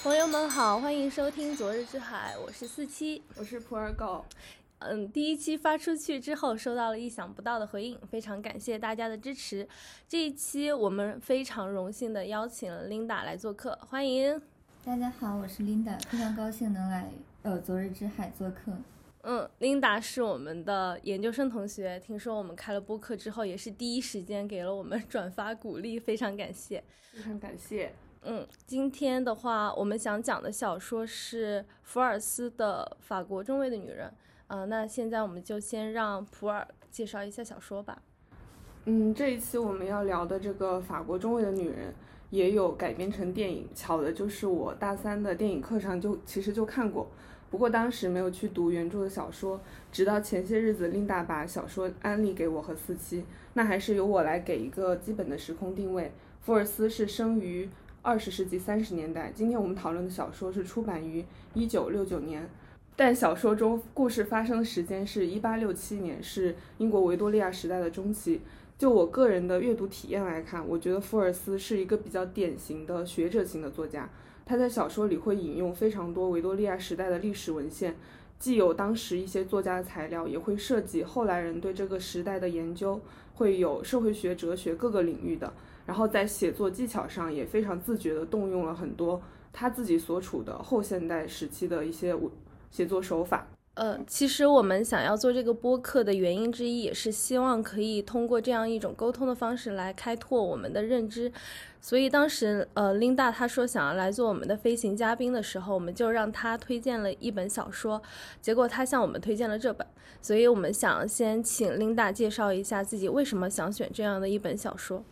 朋友们好，欢迎收听《昨日之海》，我是四七，我是普洱狗。嗯，第一期发出去之后，收到了意想不到的回应，非常感谢大家的支持。这一期我们非常荣幸的邀请了 Linda 来做客，欢迎。大家好，我是 Linda，非常高兴能来呃《昨日之海》做客。嗯，Linda 是我们的研究生同学，听说我们开了播客之后，也是第一时间给了我们转发鼓励，非常感谢，非常感谢。嗯，今天的话，我们想讲的小说是福尔斯的《法国中尉的女人》。嗯，那现在我们就先让普洱介绍一下小说吧。嗯，这一期我们要聊的这个《法国中尉的女人》也有改编成电影，巧的就是我大三的电影课上就其实就看过。不过当时没有去读原著的小说，直到前些日子琳达把小说安利给我和四七，那还是由我来给一个基本的时空定位。福尔斯是生于二十世纪三十年代，今天我们讨论的小说是出版于一九六九年，但小说中故事发生的时间是一八六七年，是英国维多利亚时代的中期。就我个人的阅读体验来看，我觉得福尔斯是一个比较典型的学者型的作家。他在小说里会引用非常多维多利亚时代的历史文献，既有当时一些作家的材料，也会涉及后来人对这个时代的研究，会有社会学、哲学各个领域的。然后在写作技巧上也非常自觉地动用了很多他自己所处的后现代时期的一些写作手法。呃，其实我们想要做这个播客的原因之一，也是希望可以通过这样一种沟通的方式来开拓我们的认知。所以当时，呃，Linda 她说想要来做我们的飞行嘉宾的时候，我们就让她推荐了一本小说。结果她向我们推荐了这本，所以我们想先请 Linda 介绍一下自己为什么想选这样的一本小说。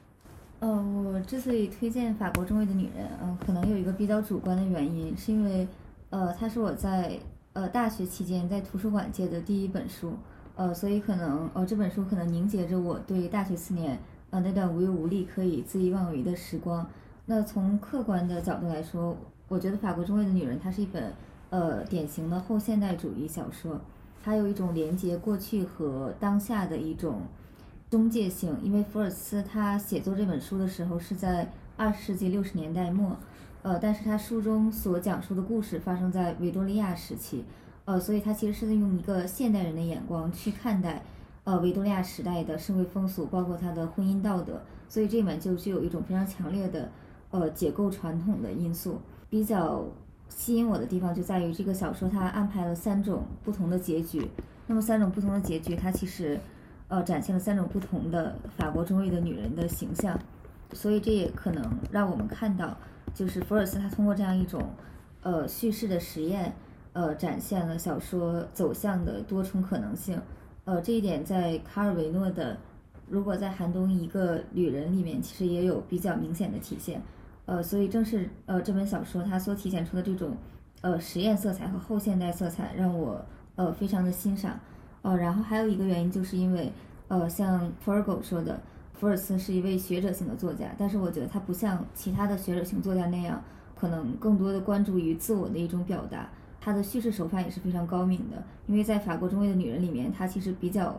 嗯，我之所以推荐《法国中尉的女人》，嗯，可能有一个比较主观的原因，是因为，呃，它是我在。呃，大学期间在图书馆借的第一本书，呃，所以可能呃这本书可能凝结着我对大学四年呃那段无忧无虑可以恣意妄为的时光。那从客观的角度来说，我觉得《法国中尉的女人》它是一本呃典型的后现代主义小说，它有一种连接过去和当下的一种中介性。因为福尔斯他写作这本书的时候是在二十世纪六十年代末。呃，但是他书中所讲述的故事发生在维多利亚时期，呃，所以他其实是在用一个现代人的眼光去看待，呃，维多利亚时代的社会风俗，包括他的婚姻道德，所以这本就具有一种非常强烈的，呃，解构传统的因素。比较吸引我的地方就在于这个小说它安排了三种不同的结局，那么三种不同的结局，它其实，呃，展现了三种不同的法国中尉的女人的形象，所以这也可能让我们看到。就是福尔斯，他通过这样一种，呃，叙事的实验，呃，展现了小说走向的多重可能性。呃，这一点在卡尔维诺的《如果在寒冬一个旅人》里面，其实也有比较明显的体现。呃，所以正是呃这本小说它所体现出的这种，呃，实验色彩和后现代色彩，让我呃非常的欣赏。呃，然后还有一个原因，就是因为呃，像普尔狗说的。福尔斯是一位学者型的作家，但是我觉得他不像其他的学者型作家那样，可能更多的关注于自我的一种表达。他的叙事手法也是非常高明的，因为在《法国中尉的女人》里面，他其实比较，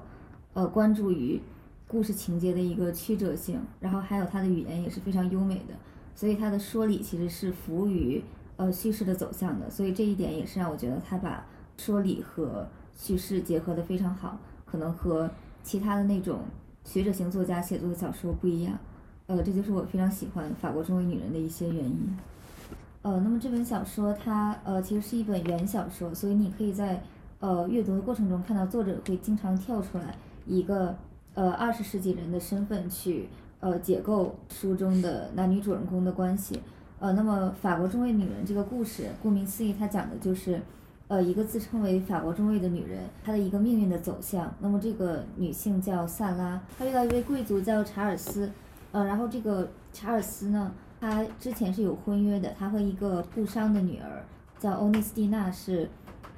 呃，关注于故事情节的一个曲折性，然后还有他的语言也是非常优美的，所以他的说理其实是服务于呃叙事的走向的。所以这一点也是让我觉得他把说理和叙事结合的非常好，可能和其他的那种。学者型作家写作的小说不一样，呃，这就是我非常喜欢《法国中尉女人》的一些原因。呃，那么这本小说它呃其实是一本原小说，所以你可以在呃阅读的过程中看到作者会经常跳出来一个呃二十世纪人的身份去呃解构书中的男女主人公的关系。呃，那么《法国中尉女人》这个故事，顾名思义，它讲的就是。呃，一个自称为法国中尉的女人，她的一个命运的走向。那么这个女性叫萨拉，她遇到一位贵族叫查尔斯，呃，然后这个查尔斯呢，他之前是有婚约的，他和一个布商的女儿叫欧内斯蒂娜是，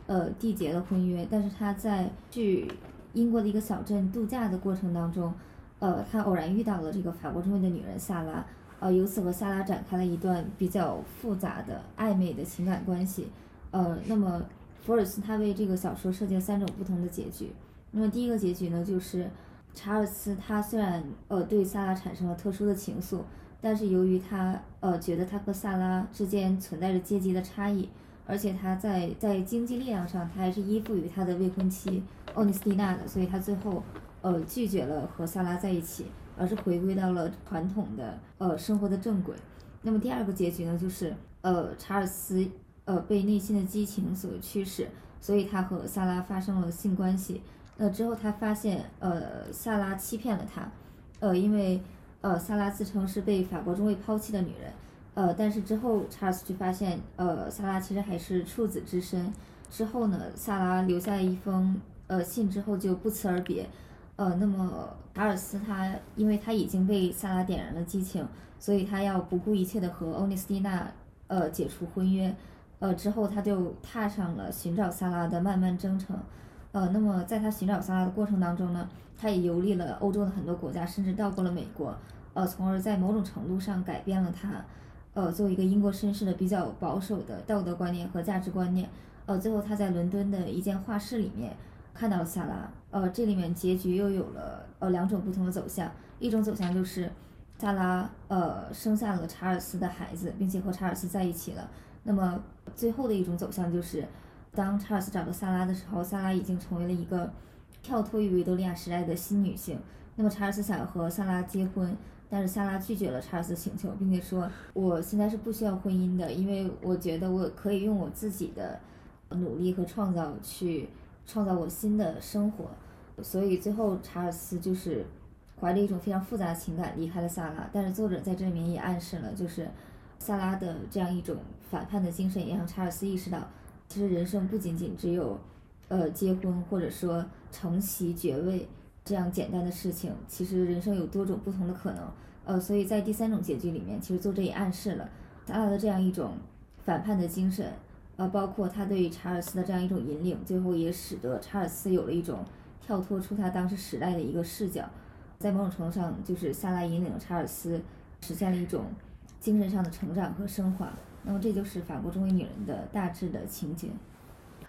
呃，缔结了婚约。但是他在去英国的一个小镇度假的过程当中，呃，他偶然遇到了这个法国中尉的女人萨拉，呃，由此和萨拉展开了一段比较复杂的暧昧的情感关系，呃，那么。福尔斯他为这个小说设计了三种不同的结局。那么第一个结局呢，就是查尔斯他虽然呃对萨拉产生了特殊的情愫，但是由于他呃觉得他和萨拉之间存在着阶级的差异，而且他在在经济力量上他还是依附于他的未婚妻欧尼斯蒂娜的，所以他最后呃拒绝了和萨拉在一起，而是回归到了传统的呃生活的正轨。那么第二个结局呢，就是呃查尔斯呃被内心的激情所驱使，所以他和萨拉发生了性关系。那之后他发现呃萨拉欺骗了他，呃因为呃萨拉自称是被法国中尉抛弃的女人，呃但是之后查尔斯就发现呃萨拉其实还是处子之身。之后呢，萨拉留下一封呃信之后就不辞而别。呃那么查尔斯他因为他已经被萨拉点燃了激情。所以他要不顾一切的和欧尼斯蒂娜，呃，解除婚约，呃，之后他就踏上了寻找萨拉的漫漫征程，呃，那么在他寻找萨拉的过程当中呢，他也游历了欧洲的很多国家，甚至到过了美国，呃，从而在某种程度上改变了他，呃，作为一个英国绅士的比较保守的道德观念和价值观念，呃，最后他在伦敦的一间画室里面看到了萨拉，呃，这里面结局又有了呃两种不同的走向，一种走向就是。萨拉呃生下了查尔斯的孩子，并且和查尔斯在一起了。那么最后的一种走向就是，当查尔斯找到萨拉的时候，萨拉已经成为了一个跳脱于维多利亚时代的新女性。那么查尔斯想要和萨拉结婚，但是萨拉拒绝了查尔斯请求，并且说：“我现在是不需要婚姻的，因为我觉得我可以用我自己的努力和创造去创造我新的生活。”所以最后查尔斯就是。怀着一种非常复杂的情感离开了萨拉，但是作者在这里面也暗示了，就是萨拉的这样一种反叛的精神，也让查尔斯意识到，其实人生不仅仅只有，呃，结婚或者说承袭爵位这样简单的事情，其实人生有多种不同的可能。呃，所以在第三种结局里面，其实作者也暗示了萨拉的这样一种反叛的精神，呃，包括他对查尔斯的这样一种引领，最后也使得查尔斯有了一种跳脱出他当时时代的一个视角。在某种程度上，就是萨拉引领了查尔斯实现了一种精神上的成长和升华。那么，这就是法国中年女人的大致的情节。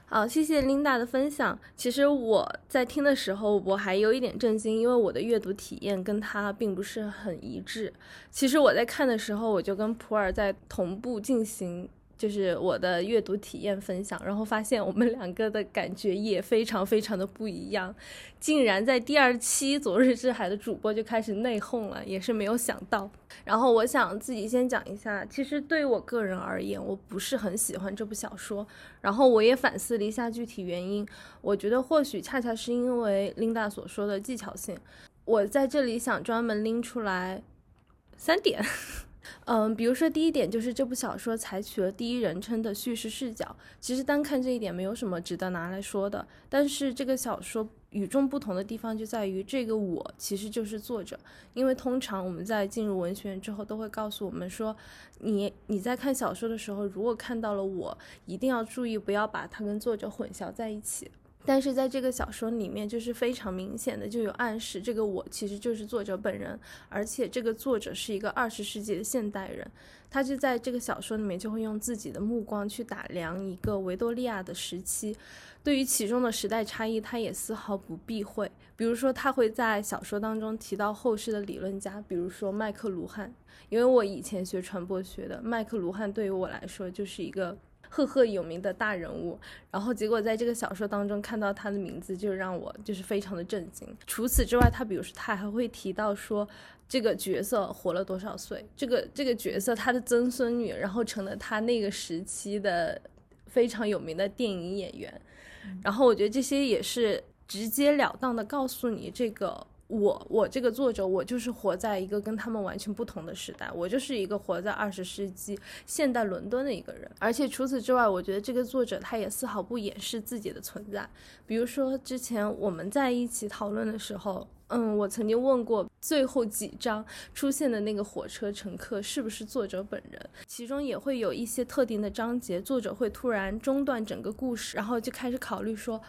好，谢谢 Linda 的分享。其实我在听的时候，我还有一点震惊，因为我的阅读体验跟她并不是很一致。其实我在看的时候，我就跟普洱在同步进行。就是我的阅读体验分享，然后发现我们两个的感觉也非常非常的不一样，竟然在第二期《昨日之海》的主播就开始内讧了，也是没有想到。然后我想自己先讲一下，其实对我个人而言，我不是很喜欢这部小说。然后我也反思了一下具体原因，我觉得或许恰恰是因为 Linda 所说的技巧性。我在这里想专门拎出来三点。嗯，比如说第一点就是这部小说采取了第一人称的叙事视角，其实单看这一点没有什么值得拿来说的。但是这个小说与众不同的地方就在于，这个我其实就是作者。因为通常我们在进入文学院之后，都会告诉我们说，你你在看小说的时候，如果看到了我，一定要注意不要把它跟作者混淆在一起。但是在这个小说里面，就是非常明显的就有暗示，这个我其实就是作者本人，而且这个作者是一个二十世纪的现代人，他就在这个小说里面就会用自己的目光去打量一个维多利亚的时期，对于其中的时代差异，他也丝毫不避讳。比如说，他会在小说当中提到后世的理论家，比如说麦克卢汉，因为我以前学传播学的，麦克卢汉对于我来说就是一个。赫赫有名的大人物，然后结果在这个小说当中看到他的名字，就让我就是非常的震惊。除此之外，他比如说他还会提到说这个角色活了多少岁，这个这个角色他的曾孙女，然后成了他那个时期的非常有名的电影演员。然后我觉得这些也是直截了当的告诉你这个。我我这个作者，我就是活在一个跟他们完全不同的时代，我就是一个活在二十世纪现代伦敦的一个人。而且除此之外，我觉得这个作者他也丝毫不掩饰自己的存在。比如说之前我们在一起讨论的时候。嗯，我曾经问过最后几章出现的那个火车乘客是不是作者本人，其中也会有一些特定的章节，作者会突然中断整个故事，然后就开始考虑说，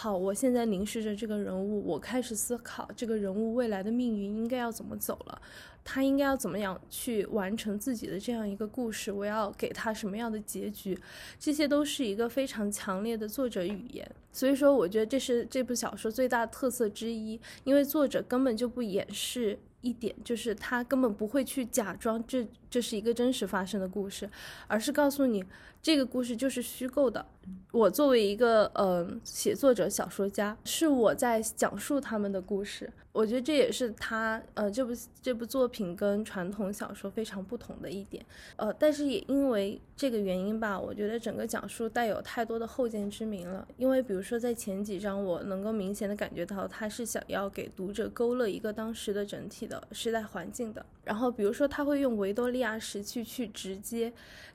好，我现在凝视着这个人物，我开始思考这个人物未来的命运应该要怎么走了。他应该要怎么样去完成自己的这样一个故事？我要给他什么样的结局？这些都是一个非常强烈的作者语言。所以说，我觉得这是这部小说最大的特色之一，因为作者根本就不掩饰一点，就是他根本不会去假装这这是一个真实发生的故事，而是告诉你这个故事就是虚构的。我作为一个呃写作者、小说家，是我在讲述他们的故事。我觉得这也是他呃这部这部作品跟传统小说非常不同的一点。呃，但是也因为这个原因吧，我觉得整个讲述带有太多的后见之明了。因为比如说在前几章，我能够明显的感觉到他是想要给读者勾勒一个当时的整体的时代环境的。然后比如说他会用维多利亚时期去直接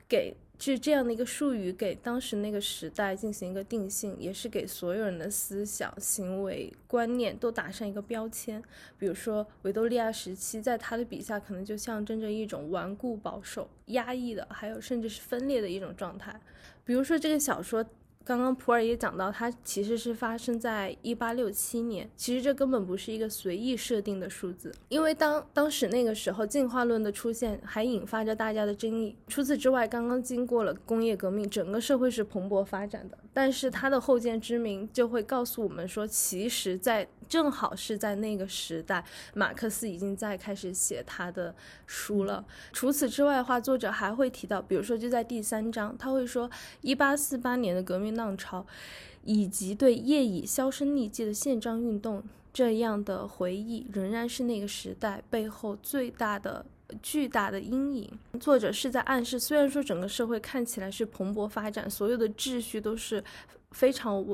给。是这样的一个术语，给当时那个时代进行一个定性，也是给所有人的思想、行为、观念都打上一个标签。比如说，维多利亚时期，在他的笔下，可能就象征着一种顽固、保守、压抑的，还有甚至是分裂的一种状态。比如说，这个小说。刚刚普洱也讲到，它其实是发生在一八六七年。其实这根本不是一个随意设定的数字，因为当当时那个时候进化论的出现还引发着大家的争议。除此之外，刚刚经过了工业革命，整个社会是蓬勃发展的。但是它的后见之明就会告诉我们说，其实，在正好是在那个时代，马克思已经在开始写他的书了。除此之外的话，作者还会提到，比如说就在第三章，他会说，一八四八年的革命浪潮，以及对业已销声匿迹的宪章运动这样的回忆，仍然是那个时代背后最大的、巨大的阴影。作者是在暗示，虽然说整个社会看起来是蓬勃发展，所有的秩序都是非常。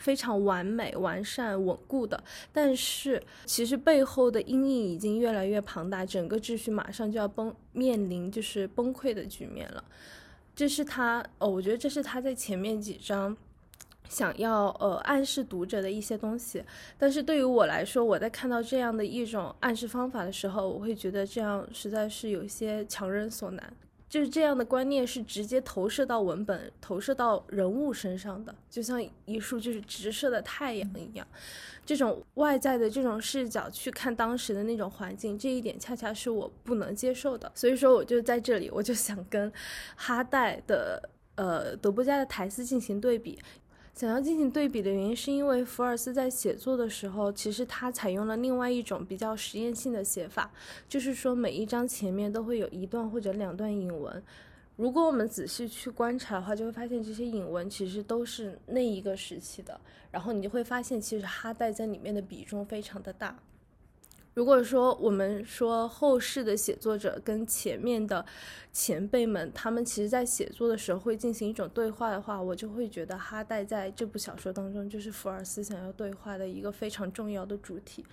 非常完美、完善、稳固的，但是其实背后的阴影已经越来越庞大，整个秩序马上就要崩，面临就是崩溃的局面了。这是他，哦，我觉得这是他在前面几章想要呃暗示读者的一些东西。但是对于我来说，我在看到这样的一种暗示方法的时候，我会觉得这样实在是有些强人所难。就是这样的观念是直接投射到文本、投射到人物身上的，就像一束就是直射的太阳一样。这种外在的这种视角去看当时的那种环境，这一点恰恰是我不能接受的。所以说，我就在这里，我就想跟哈代的呃德布家的苔丝进行对比。想要进行对比的原因，是因为福尔斯在写作的时候，其实他采用了另外一种比较实验性的写法，就是说每一章前面都会有一段或者两段引文。如果我们仔细去观察的话，就会发现这些引文其实都是那一个时期的，然后你就会发现，其实哈代在里面的比重非常的大。如果说我们说后世的写作者跟前面的前辈们，他们其实在写作的时候会进行一种对话的话，我就会觉得哈代在这部小说当中就是福尔斯想要对话的一个非常重要的主题，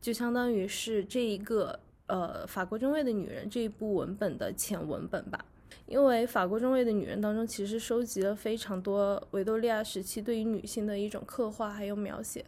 就相当于是这一个呃法国中尉的女人这一部文本的前文本吧，因为法国中尉的女人当中其实收集了非常多维多利亚时期对于女性的一种刻画还有描写。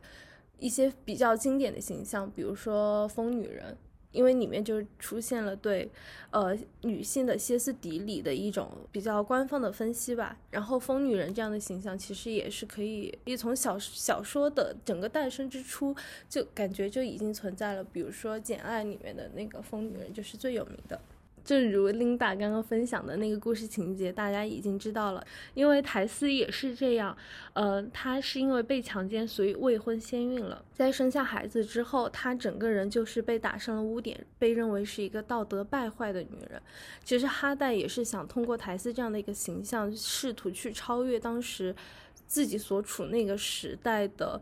一些比较经典的形象，比如说疯女人，因为里面就出现了对，呃女性的歇斯底里的一种比较官方的分析吧。然后疯女人这样的形象，其实也是可以，一从小小说的整个诞生之初，就感觉就已经存在了。比如说《简爱》里面的那个疯女人，就是最有名的。正如 Linda 刚刚分享的那个故事情节，大家已经知道了。因为台斯也是这样，呃，她是因为被强奸，所以未婚先孕了。在生下孩子之后，她整个人就是被打上了污点，被认为是一个道德败坏的女人。其实哈代也是想通过台斯这样的一个形象，试图去超越当时自己所处那个时代的。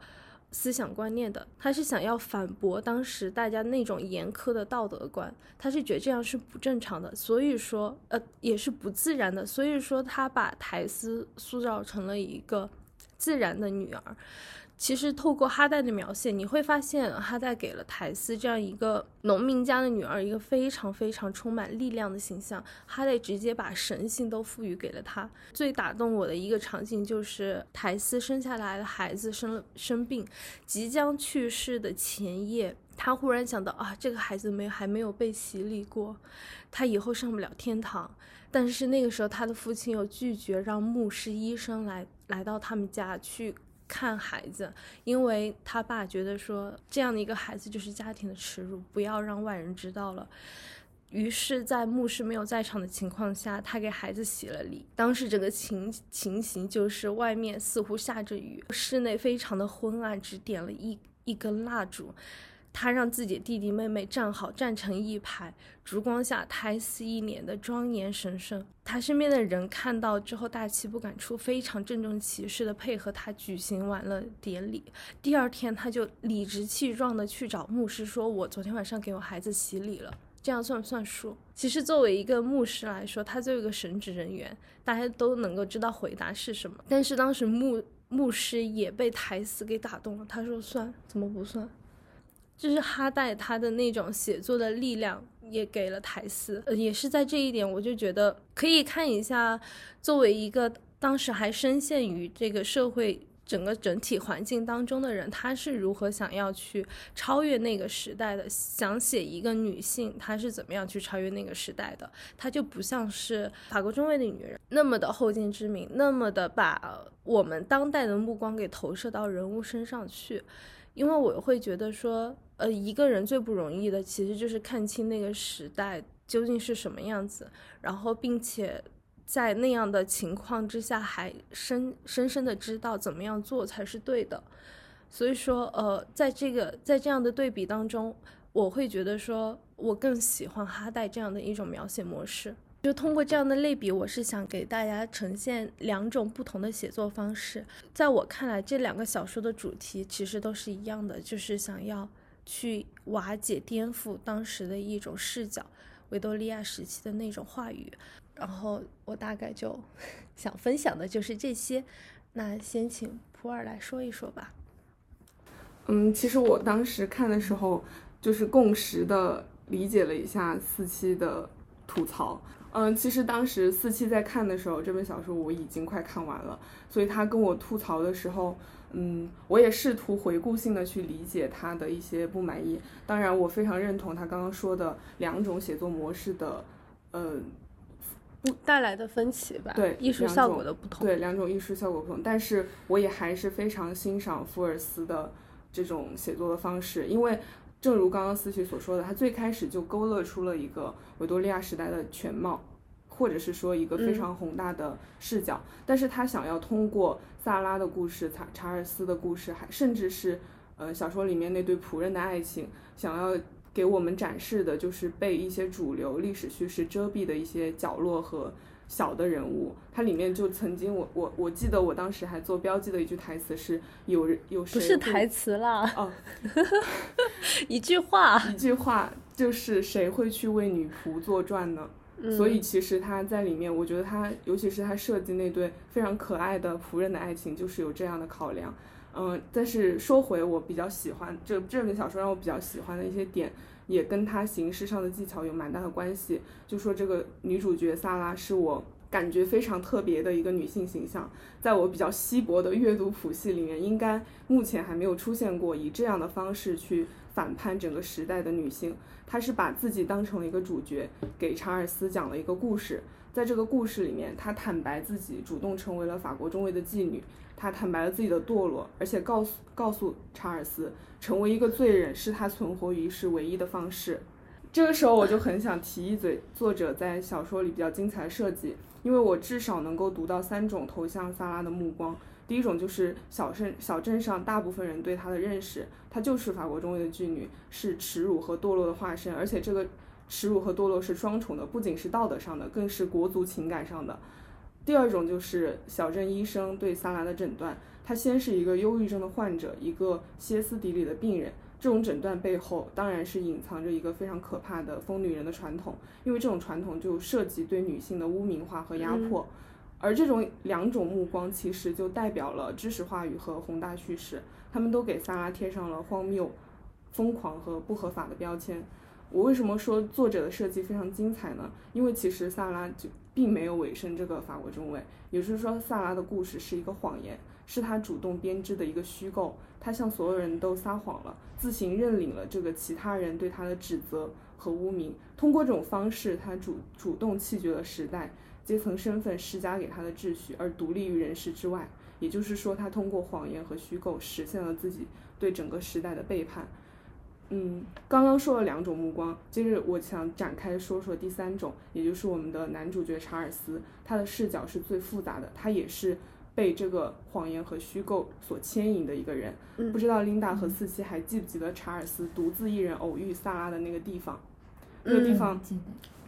思想观念的，他是想要反驳当时大家那种严苛的道德观，他是觉得这样是不正常的，所以说，呃，也是不自然的，所以说他把苔丝塑造成了一个自然的女儿。其实透过哈代的描写，你会发现哈代给了苔丝这样一个农民家的女儿一个非常非常充满力量的形象。哈代直接把神性都赋予给了她。最打动我的一个场景就是苔丝生下来的孩子生了生病，即将去世的前夜，她忽然想到啊，这个孩子没还没有被洗礼过，他以后上不了天堂。但是那个时候他的父亲又拒绝让牧师医生来来到他们家去。看孩子，因为他爸觉得说这样的一个孩子就是家庭的耻辱，不要让外人知道了。于是，在牧师没有在场的情况下，他给孩子洗了礼。当时整个情情形就是外面似乎下着雨，室内非常的昏暗，只点了一一根蜡烛。他让自己弟弟妹妹站好，站成一排，烛光下胎死一脸的庄严神圣。他身边的人看到之后大气不敢出，非常郑重其事的配合他举行完了典礼。第二天，他就理直气壮的去找牧师说：“我昨天晚上给我孩子洗礼了。”这样算不算数？其实作为一个牧师来说，他作为一个神职人员，大家都能够知道回答是什么。但是当时牧牧师也被台词给打动了，他说：“算，怎么不算？”就是哈代他的那种写作的力量也给了台词，呃，也是在这一点，我就觉得可以看一下，作为一个当时还深陷于这个社会。整个整体环境当中的人，他是如何想要去超越那个时代的？想写一个女性，她是怎么样去超越那个时代的？她就不像是法国中尉的女人那么的后见之明，那么的把我们当代的目光给投射到人物身上去。因为我会觉得说，呃，一个人最不容易的其实就是看清那个时代究竟是什么样子，然后并且。在那样的情况之下，还深深深的知道怎么样做才是对的，所以说，呃，在这个在这样的对比当中，我会觉得说，我更喜欢哈代这样的一种描写模式。就通过这样的类比，我是想给大家呈现两种不同的写作方式。在我看来，这两个小说的主题其实都是一样的，就是想要去瓦解、颠覆当时的一种视角，维多利亚时期的那种话语。然后我大概就 想分享的就是这些，那先请普洱来说一说吧。嗯，其实我当时看的时候，就是共识的理解了一下四七的吐槽。嗯，其实当时四七在看的时候，这本小说我已经快看完了，所以他跟我吐槽的时候，嗯，我也试图回顾性的去理解他的一些不满意。当然，我非常认同他刚刚说的两种写作模式的，嗯。不带来的分歧吧？对，艺术效果的不同。对，两种艺术效果不同。但是我也还是非常欣赏福尔斯的这种写作的方式，因为正如刚刚思琪所说的，他最开始就勾勒出了一个维多利亚时代的全貌，或者是说一个非常宏大的视角。但是他想要通过萨拉的故事、查查尔斯的故事，还甚至是呃小说里面那对仆人的爱情，想要。给我们展示的就是被一些主流历史叙事遮蔽的一些角落和小的人物。它里面就曾经，我我我记得我当时还做标记的一句台词是：有人有谁不是台词啦，哦，一句话，一句话就是谁会去为女仆作传呢？所以其实他在里面，我觉得他尤其是他设计那对非常可爱的仆人的爱情，就是有这样的考量。嗯，但是说回我比较喜欢这这本小说，让我比较喜欢的一些点，也跟他形式上的技巧有蛮大的关系。就说这个女主角萨拉是我感觉非常特别的一个女性形象，在我比较稀薄的阅读谱系里面，应该目前还没有出现过以这样的方式去反叛整个时代的女性。她是把自己当成了一个主角，给查尔斯讲了一个故事。在这个故事里面，她坦白自己主动成为了法国中尉的妓女。她坦白了自己的堕落，而且告诉告诉查尔斯，成为一个罪人是他存活于世唯一的方式。这个时候，我就很想提一嘴，作者在小说里比较精彩的设计，因为我至少能够读到三种投向萨拉的目光。第一种就是小镇小镇上大部分人对她的认识，她就是法国中尉的妓女，是耻辱和堕落的化身，而且这个耻辱和堕落是双重的，不仅是道德上的，更是国族情感上的。第二种就是小镇医生对萨拉的诊断，他先是一个忧郁症的患者，一个歇斯底里的病人。这种诊断背后当然是隐藏着一个非常可怕的疯女人的传统，因为这种传统就涉及对女性的污名化和压迫。而这种两种目光其实就代表了知识话语和宏大叙事，他们都给萨拉贴上了荒谬、疯狂和不合法的标签。我为什么说作者的设计非常精彩呢？因为其实萨拉就。并没有委身这个法国中尉，也就是说，萨拉的故事是一个谎言，是他主动编织的一个虚构。他向所有人都撒谎了，自行认领了这个其他人对他的指责和污名。通过这种方式，他主主动弃绝了时代阶层身份施加给他的秩序，而独立于人世之外。也就是说，他通过谎言和虚构实现了自己对整个时代的背叛。嗯，刚刚说了两种目光，接着我想展开说说第三种，也就是我们的男主角查尔斯，他的视角是最复杂的，他也是被这个谎言和虚构所牵引的一个人。嗯不知道琳达和四七还记不记得查尔斯独自一人偶遇萨拉的那个地方？那个地嗯方。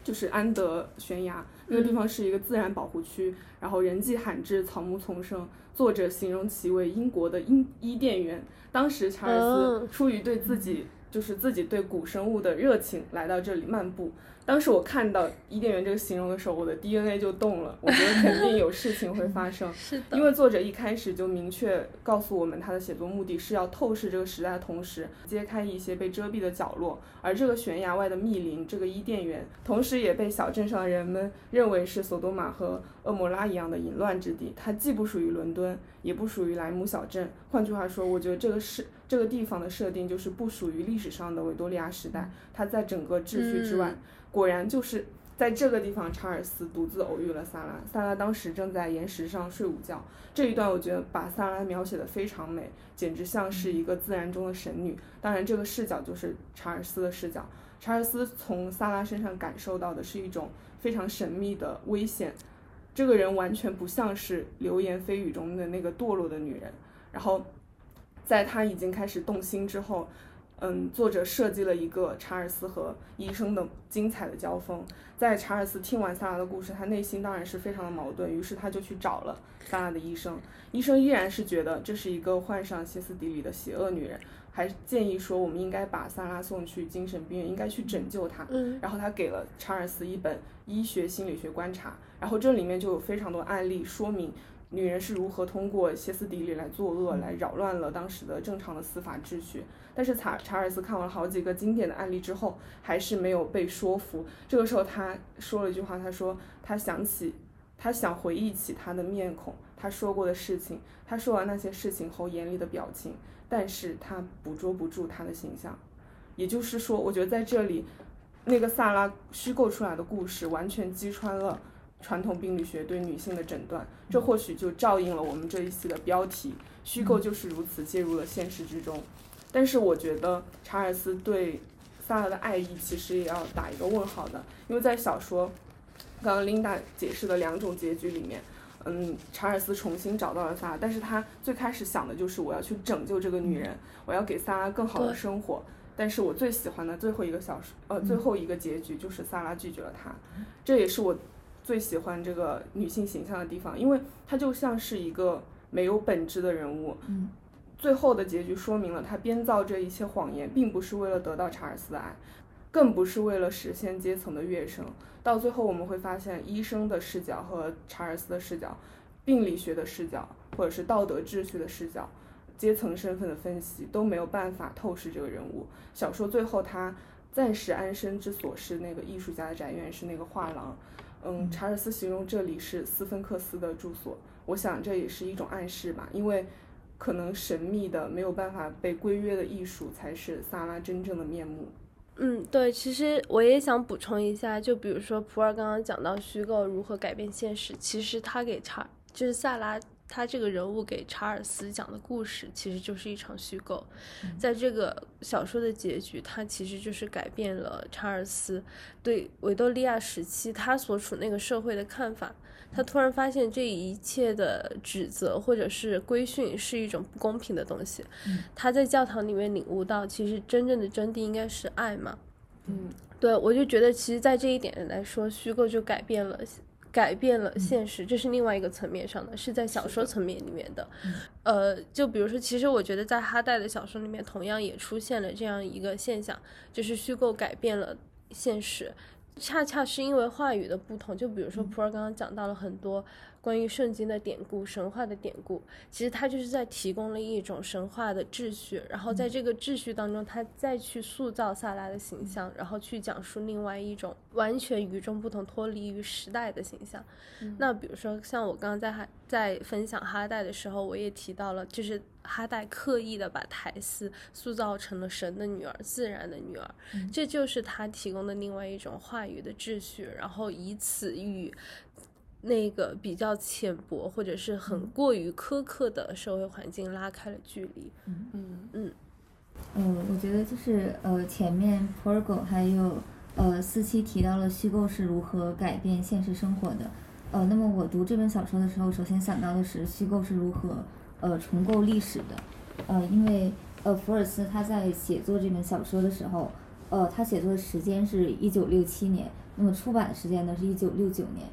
就是安德悬崖，那个地方是一个自然保护区，然后人迹罕至，草木丛生。作者形容其为英国的伊伊甸园。当时查尔斯嗯出于对自己就是自己对古生物的热情，来到这里漫步。当时我看到伊甸园这个形容的时候，我的 DNA 就动了，我觉得肯定有事情会发生。是的，因为作者一开始就明确告诉我们，他的写作目的是要透视这个时代的同时，揭开一些被遮蔽的角落。而这个悬崖外的密林，这个伊甸园，同时也被小镇上的人们认为是索多玛和厄摩拉一样的淫乱之地。它既不属于伦敦，也不属于莱姆小镇。换句话说，我觉得这个是这个地方的设定就是不属于历史上的维多利亚时代，它在整个秩序之外。果然就是在这个地方，查尔斯独自偶遇了萨拉。萨拉当时正在岩石上睡午觉。这一段我觉得把萨拉描写的非常美，简直像是一个自然中的神女。当然，这个视角就是查尔斯的视角。查尔斯从萨拉身上感受到的是一种非常神秘的危险。这个人完全不像是流言蜚语中的那个堕落的女人。然后，在他已经开始动心之后，嗯，作者设计了一个查尔斯和医生的精彩的交锋。在查尔斯听完萨拉的故事，他内心当然是非常的矛盾，于是他就去找了萨拉的医生。医生依然是觉得这是一个患上歇斯底里的邪恶女人，还建议说我们应该把萨拉送去精神病院，应该去拯救她。嗯然后他给了查尔斯一本医学心理学观察，然后这里面就有非常多案例说明女人是如何通过歇斯底里来作恶，来扰乱了当时的正常的司法秩序。但是查查尔斯看完了好几个经典的案例之后，还是没有被说服。这个时候他说了一句话，他说他想起，他想回忆起他的面孔，他说过的事情，他说完那些事情后眼里的表情，但是他捕捉不住他的形象。也就是说，我觉得在这里，那个萨拉虚构出来的故事完全击穿了传统病理学对女性的诊断，这或许就照应了我们这一期的标题：虚构就是如此介入了现实之中。但是我觉得查尔斯对萨拉的爱意其实也要打一个问号的，因为在小说刚刚琳达解释的两种结局里面，嗯，查尔斯重新找到了萨拉，但是他最开始想的就是我要去拯救这个女人，我要给萨拉更好的生活。但是我最喜欢的最后一个小说，呃，最后一个结局就是萨拉拒绝了他，这也是我最喜欢这个女性形象的地方，因为她就像是一个没有本质的人物。嗯最后的结局说明了，她编造这一切谎言，并不是为了得到查尔斯的爱，更不是为了实现阶层的跃升。到最后，我们会发现，医生的视角和查尔斯的视角，病理学的视角，或者是道德秩序的视角，阶层身份的分析，都没有办法透视这个人物。小说最后，他暂时安身之所是那个艺术家的宅院，是那个画廊。嗯，查尔斯形容这里是斯芬克斯的住所，我想这也是一种暗示吧，因为可能神秘的、没有办法被规约的艺术，才是萨拉真正的面目。嗯，对，其实我也想补充一下，就比如说普尔刚刚讲到虚构如何改变现实，其实他给查就是萨拉他这个人物给查尔斯讲的故事，其实就是一场虚构。在这个小说的结局，它其实就是改变了查尔斯对维多利亚时期他所处那个社会的看法。他突然发现这一切的指责或者是规训是一种不公平的东西。他在教堂里面领悟到，其实真正的真谛应该是爱嘛。嗯，对，我就觉得其实，在这一点来说，虚构就改变了。改变了现实，这是另外一个层面上的，是在小说层面里面的。呃，就比如说，其实我觉得在哈代的小说里面，同样也出现了这样一个现象，就是虚构改变了现实。恰恰是因为话语的不同，就比如说普洱刚刚讲到了很多关于圣经的典故、神话的典故，其实它就是在提供了一种神话的秩序，然后在这个秩序当中，他再去塑造萨拉的形象，然后去讲述另外一种完全与众不同、脱离于时代的形象。那比如说，像我刚刚在哈在分享哈代的时候，我也提到了，就是哈代刻意的把苔丝塑造成了神的女儿、自然的女儿，这就是他提供的另外一种话语的秩序，然后以此与那个比较浅薄或者是很过于苛刻的社会环境拉开了距离。嗯嗯嗯，我觉得就是呃，前面 p o r g o 还有呃四七提到了虚构是如何改变现实生活的。呃，那么我读这本小说的时候，首先想到的是虚构是如何呃重构历史的，呃，因为呃福尔斯他在写作这本小说的时候，呃，他写作的时间是一九六七年，那么出版的时间呢是一九六九年，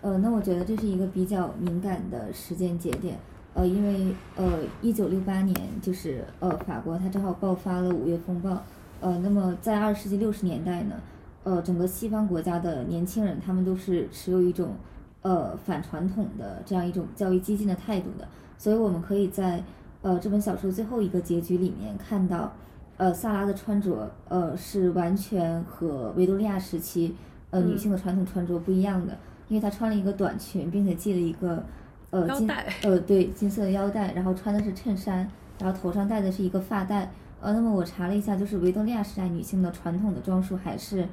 呃，那我觉得这是一个比较敏感的时间节点。呃，因为呃，一九六八年就是呃，法国它正好爆发了五月风暴，呃，那么在二十世纪六十年代呢，呃，整个西方国家的年轻人他们都是持有一种呃反传统的这样一种教育激进的态度的，所以我们可以在呃这本小说最后一个结局里面看到，呃，萨拉的穿着呃是完全和维多利亚时期呃女性的传统穿着不一样的，因为她穿了一个短裙，并且系了一个。呃，金呃对金色的腰带，然后穿的是衬衫，然后头上戴的是一个发带。呃，那么我查了一下，就是维多利亚时代女性的传统的装束还是，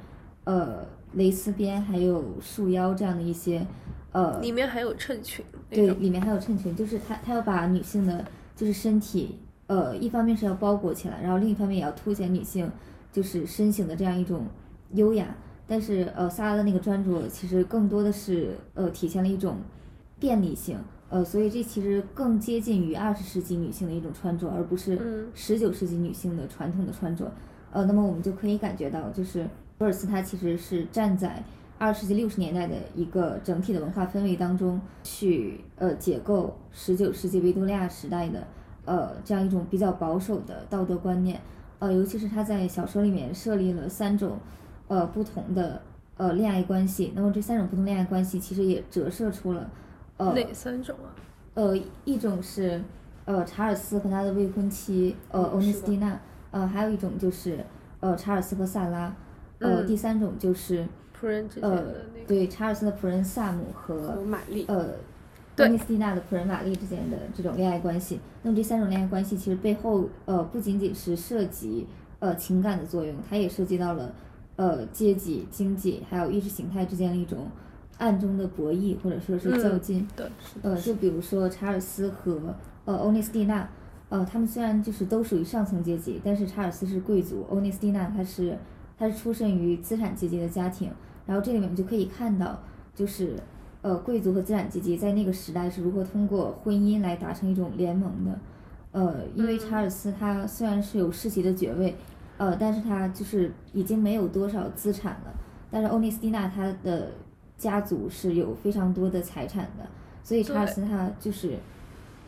呃，蕾丝边还有束腰这样的一些，呃，里面还有衬裙。对，里面还有衬裙，就是她她要把女性的，就是身体，呃，一方面是要包裹起来，然后另一方面也要凸显女性就是身形的这样一种优雅。但是呃，萨拉的那个穿着其实更多的是呃体现了一种。便利性，呃，所以这其实更接近于二十世纪女性的一种穿着，而不是十九世纪女性的传统的穿着。呃，那么我们就可以感觉到，就是博尔斯他其实是站在二十世纪六十年代的一个整体的文化氛围当中去，呃，解构十九世纪维多利亚时代的，呃，这样一种比较保守的道德观念。呃，尤其是他在小说里面设立了三种，呃，不同的呃恋爱关系。那么这三种不同恋爱关系其实也折射出了呃。哪三种啊？呃，一种是呃查尔斯和他的未婚妻呃欧尼斯蒂娜，呃，还有一种就是呃查尔斯和萨拉，呃，第三种就是仆人之间的那个对查尔斯的仆人萨姆和玛丽呃欧尼斯蒂娜的仆人玛丽之间的这种恋爱关系。那么这三种恋爱关系其实背后呃不仅仅是涉及呃情感的作用，它也涉及到了呃阶级、经济还有意识形态之间的一种。暗中的博弈或者说是较劲，对，呃，就比如说查尔斯和呃欧内斯蒂娜，呃，他们虽然就是都属于上层阶级，但是查尔斯是贵族，欧内斯蒂娜她是她是出身于资产阶级的家庭，然后这里面就可以看到，就是呃贵族和资产阶级在那个时代是如何通过婚姻来达成一种联盟的，呃，因为查尔斯他虽然是有世袭的爵位，呃，但是他就是已经没有多少资产了，但是欧尼斯蒂娜她的。家族是有非常多的财产的，所以查尔斯他就是，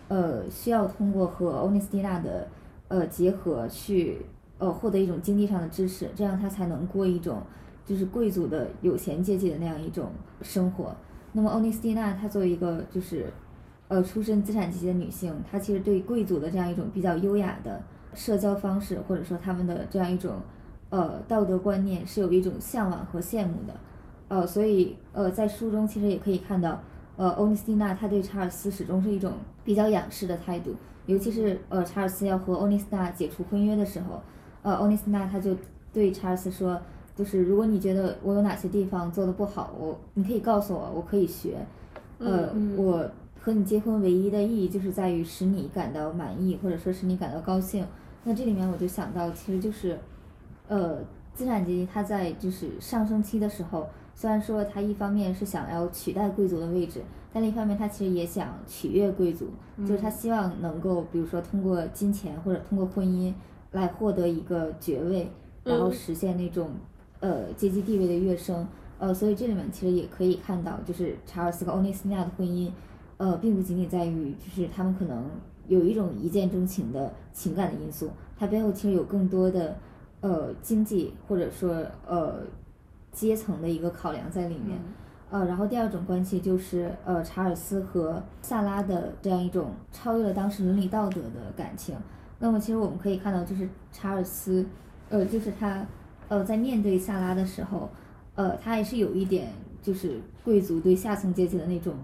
呃，需要通过和欧尼斯蒂娜的呃结合去呃获得一种经济上的支持，这样他才能过一种就是贵族的有钱阶级的那样一种生活。那么欧尼斯蒂娜她作为一个就是呃出身资产阶级的女性，她其实对贵族的这样一种比较优雅的社交方式，或者说他们的这样一种呃道德观念是有一种向往和羡慕的。呃，所以呃，在书中其实也可以看到，呃，欧尼斯蒂娜她对查尔斯始终是一种比较仰视的态度，尤其是呃，查尔斯要和欧尼斯蒂娜解除婚约的时候，呃，欧尼斯蒂娜她就对查尔斯说，就是如果你觉得我有哪些地方做的不好，我你可以告诉我，我可以学，呃，我和你结婚唯一的意义就是在于使你感到满意，或者说使你感到高兴。那这里面我就想到，其实就是，呃，资产阶级他在就是上升期的时候。虽然说他一方面是想要取代贵族的位置，但另一方面他其实也想取悦贵族，就是他希望能够，比如说通过金钱或者通过婚姻来获得一个爵位，然后实现那种呃阶级地位的跃升。呃，所以这里面其实也可以看到，就是查尔斯和欧内斯蒂娜的婚姻，呃，并不仅仅在于就是他们可能有一种一见钟情的情感的因素，它背后其实有更多的呃经济或者说呃。阶层的一个考量在里面，呃，然后第二种关系就是呃查尔斯和萨拉的这样一种超越了当时伦理道德的感情。那么其实我们可以看到，就是查尔斯，呃，就是他，呃，在面对萨拉的时候，呃，他还是有一点就是贵族对下层阶级的那种，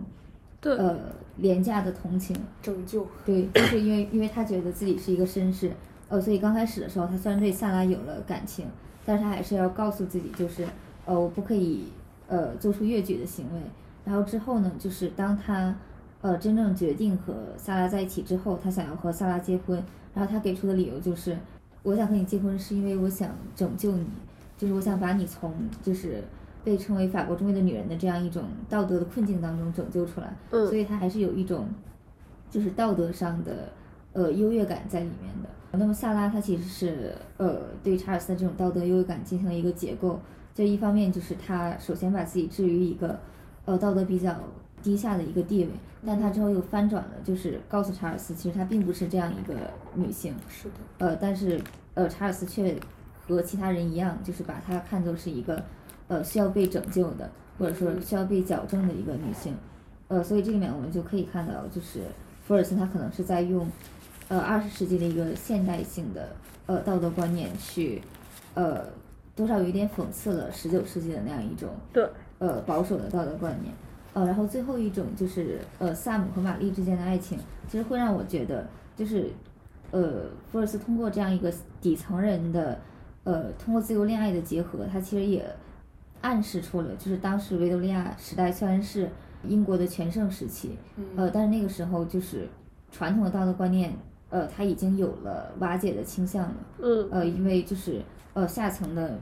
对，呃，廉价的同情拯救。对，就是因为因为他觉得自己是一个绅士，呃，所以刚开始的时候，他虽然对萨拉有了感情，但是他还是要告诉自己，就是。呃，我不可以，呃，做出越矩的行为。然后之后呢，就是当他，呃，真正决定和萨拉在一起之后，他想要和萨拉结婚。然后他给出的理由就是，我想和你结婚是因为我想拯救你，就是我想把你从就是被称为法国中尉的女人的这样一种道德的困境当中拯救出来，嗯所以她还是有一种就是道德上的呃优越感在里面的。那么萨拉她其实是呃对查尔斯的这种道德优越感进行了一个解构，就一方面就是她首先把自己置于一个呃道德比较低下的一个地位，但她之后又翻转了，就是告诉查尔斯其实她并不是这样一个女性，是的，呃，但是呃，查尔斯却和其他人一样，就是把她看作是一个呃需要被拯救的，或者说需要被矫正的一个女性。呃，所以这里面我们就可以看到，就是福尔斯他可能是在用呃二十世纪的一个现代性的呃道德观念去呃多少有一点讽刺了十九世纪的那样一种对呃保守的道德观念。呃，然后最后一种就是呃萨姆和玛丽之间的爱情，其实会让我觉得就是呃，福尔斯通过这样一个底层人的，呃，通过自由恋爱的结合，他其实也暗示出了，就是当时维多利亚时代虽然是英国的全盛时期，呃，但是那个时候就是传统的道德观念，呃，它已经有了瓦解的倾向了。嗯呃，因为就是呃下层的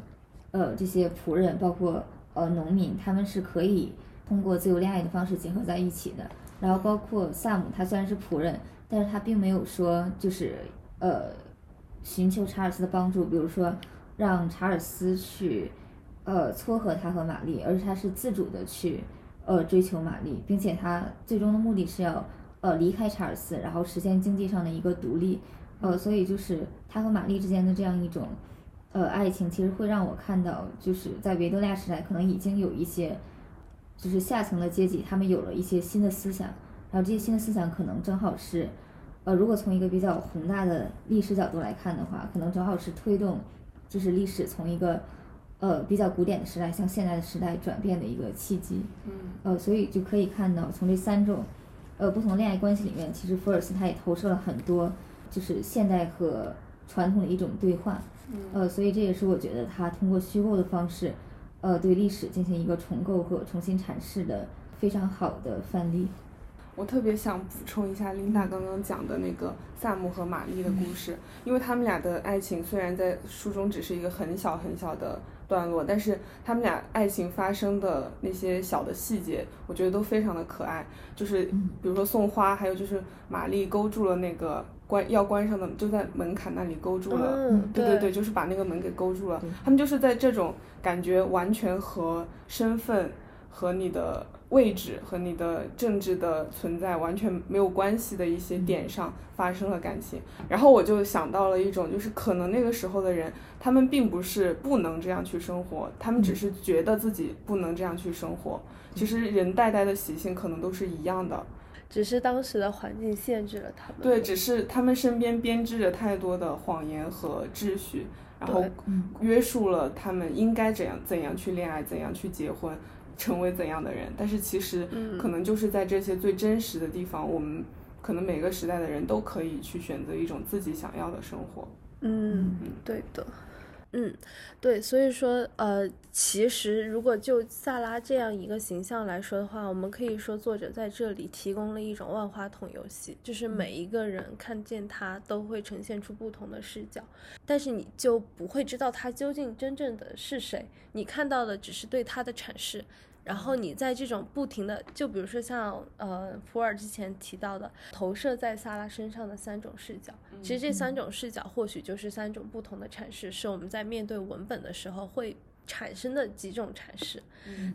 呃这些仆人，包括呃农民，他们是可以通过自由恋爱的方式结合在一起的。然后包括萨姆，他虽然是仆人，但是他并没有说就是呃寻求查尔斯的帮助，比如说让查尔斯去呃撮合他和玛丽，而是他是自主的去呃追求玛丽，并且他最终的目的是要呃离开查尔斯，然后实现经济上的一个独立。呃，所以就是他和玛丽之间的这样一种呃爱情，其实会让我看到，就是在维多利亚时代，可能已经有一些就是下层的阶级，他们有了一些新的思想，然后这些新的思想可能正好是，呃，如果从一个比较宏大的历史角度来看的话，可能正好是推动就是历史从一个呃比较古典的时代向现代的时代转变的一个契机。嗯呃，所以就可以看到，从这三种呃不同恋爱关系里面，其实福尔斯他也投射了很多，就是现代和传统的一种对话。嗯呃，所以这也是我觉得他通过虚构的方式，呃，对历史进行一个重构和重新阐释的非常好的范例。我特别想补充一下琳达刚刚讲的那个萨姆和玛丽的故事，因为他们俩的爱情虽然在书中只是一个很小很小的段落，但是他们俩爱情发生的那些小的细节，我觉得都非常的可爱。就是比如说送花，还有就是玛丽勾住了那个关要关上的，就在门槛那里勾住了。嗯，对对对，就是把那个门给勾住了。他们就是在这种感觉完全和身份、和你的位置、和你的政治的存在完全没有关系的一些点上发生了感情。然后我就想到了一种，就是可能那个时候的人，他们并不是不能这样去生活，他们只是觉得自己不能这样去生活。其实人代代的习性可能都是一样的。只是当时的环境限制了他们。对，只是他们身边编织着太多的谎言和秩序，然后约束了他们应该怎样怎样去恋爱，怎样去结婚，成为怎样的人。但是其实嗯可能就是在这些最真实的地方，我们可能每个时代的人都可以去选择一种自己想要的生活。嗯，对的，嗯，对，所以说，呃，其实如果就萨拉这样一个形象来说的话，我们可以说作者在这里提供了一种万花筒游戏，就是每一个人看见他都会呈现出不同的视角，但是你就不会知道他究竟真正的是谁，你看到的只是对他的阐释。然后你在这种不停的，就比如说像呃普洱之前提到的投射在萨拉身上的三种视角，其实这三种视角或许就是三种不同的阐释，是我们在面对文本的时候会产生的几种阐释。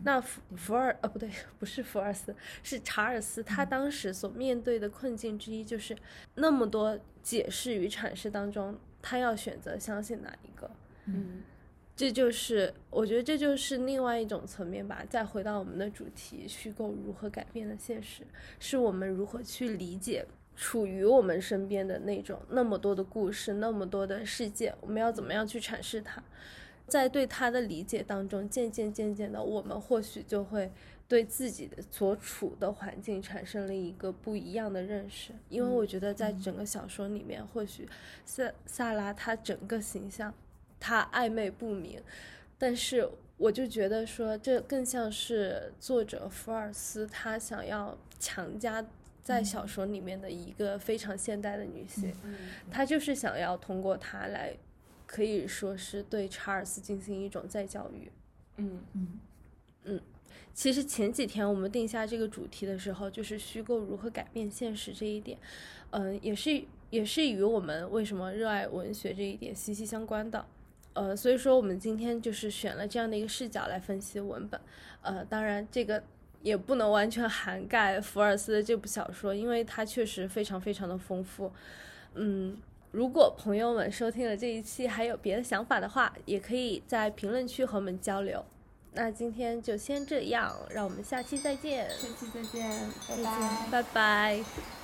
那福福尔呃不对，不是福尔斯，是查尔斯，他当时所面对的困境之一就是那么多解释与阐释当中，他要选择相信哪一个。嗯这就是我觉得这就是另外一种层面吧。再回到我们的主题，虚构如何改变了现实，是我们如何去理解处于我们身边的那种那么多的故事，那么多的世界，我们要怎么样去阐释它？在对它的理解当中，渐渐渐渐的，我们或许就会对自己的所处的环境产生了一个不一样的认识。因为我觉得在整个小说里面，或许萨萨拉他整个形象。他暧昧不明，但是我就觉得说，这更像是作者福尔斯他想要强加在小说里面的一个非常现代的女性，他就是想要通过她来，可以说是对查尔斯进行一种再教育。嗯嗯嗯，其实前几天我们定下这个主题的时候，就是虚构如何改变现实这一点，嗯，也是也是与我们为什么热爱文学这一点息息相关的。呃，所以说我们今天就是选了这样的一个视角来分析文本。呃，当然这个也不能完全涵盖福尔斯的这部小说，因为它确实非常非常的丰富。嗯，如果朋友们收听了这一期还有别的想法的话，也可以在评论区和我们交流。那今天就先这样，让我们下期再见，下期再见，拜拜。拜拜。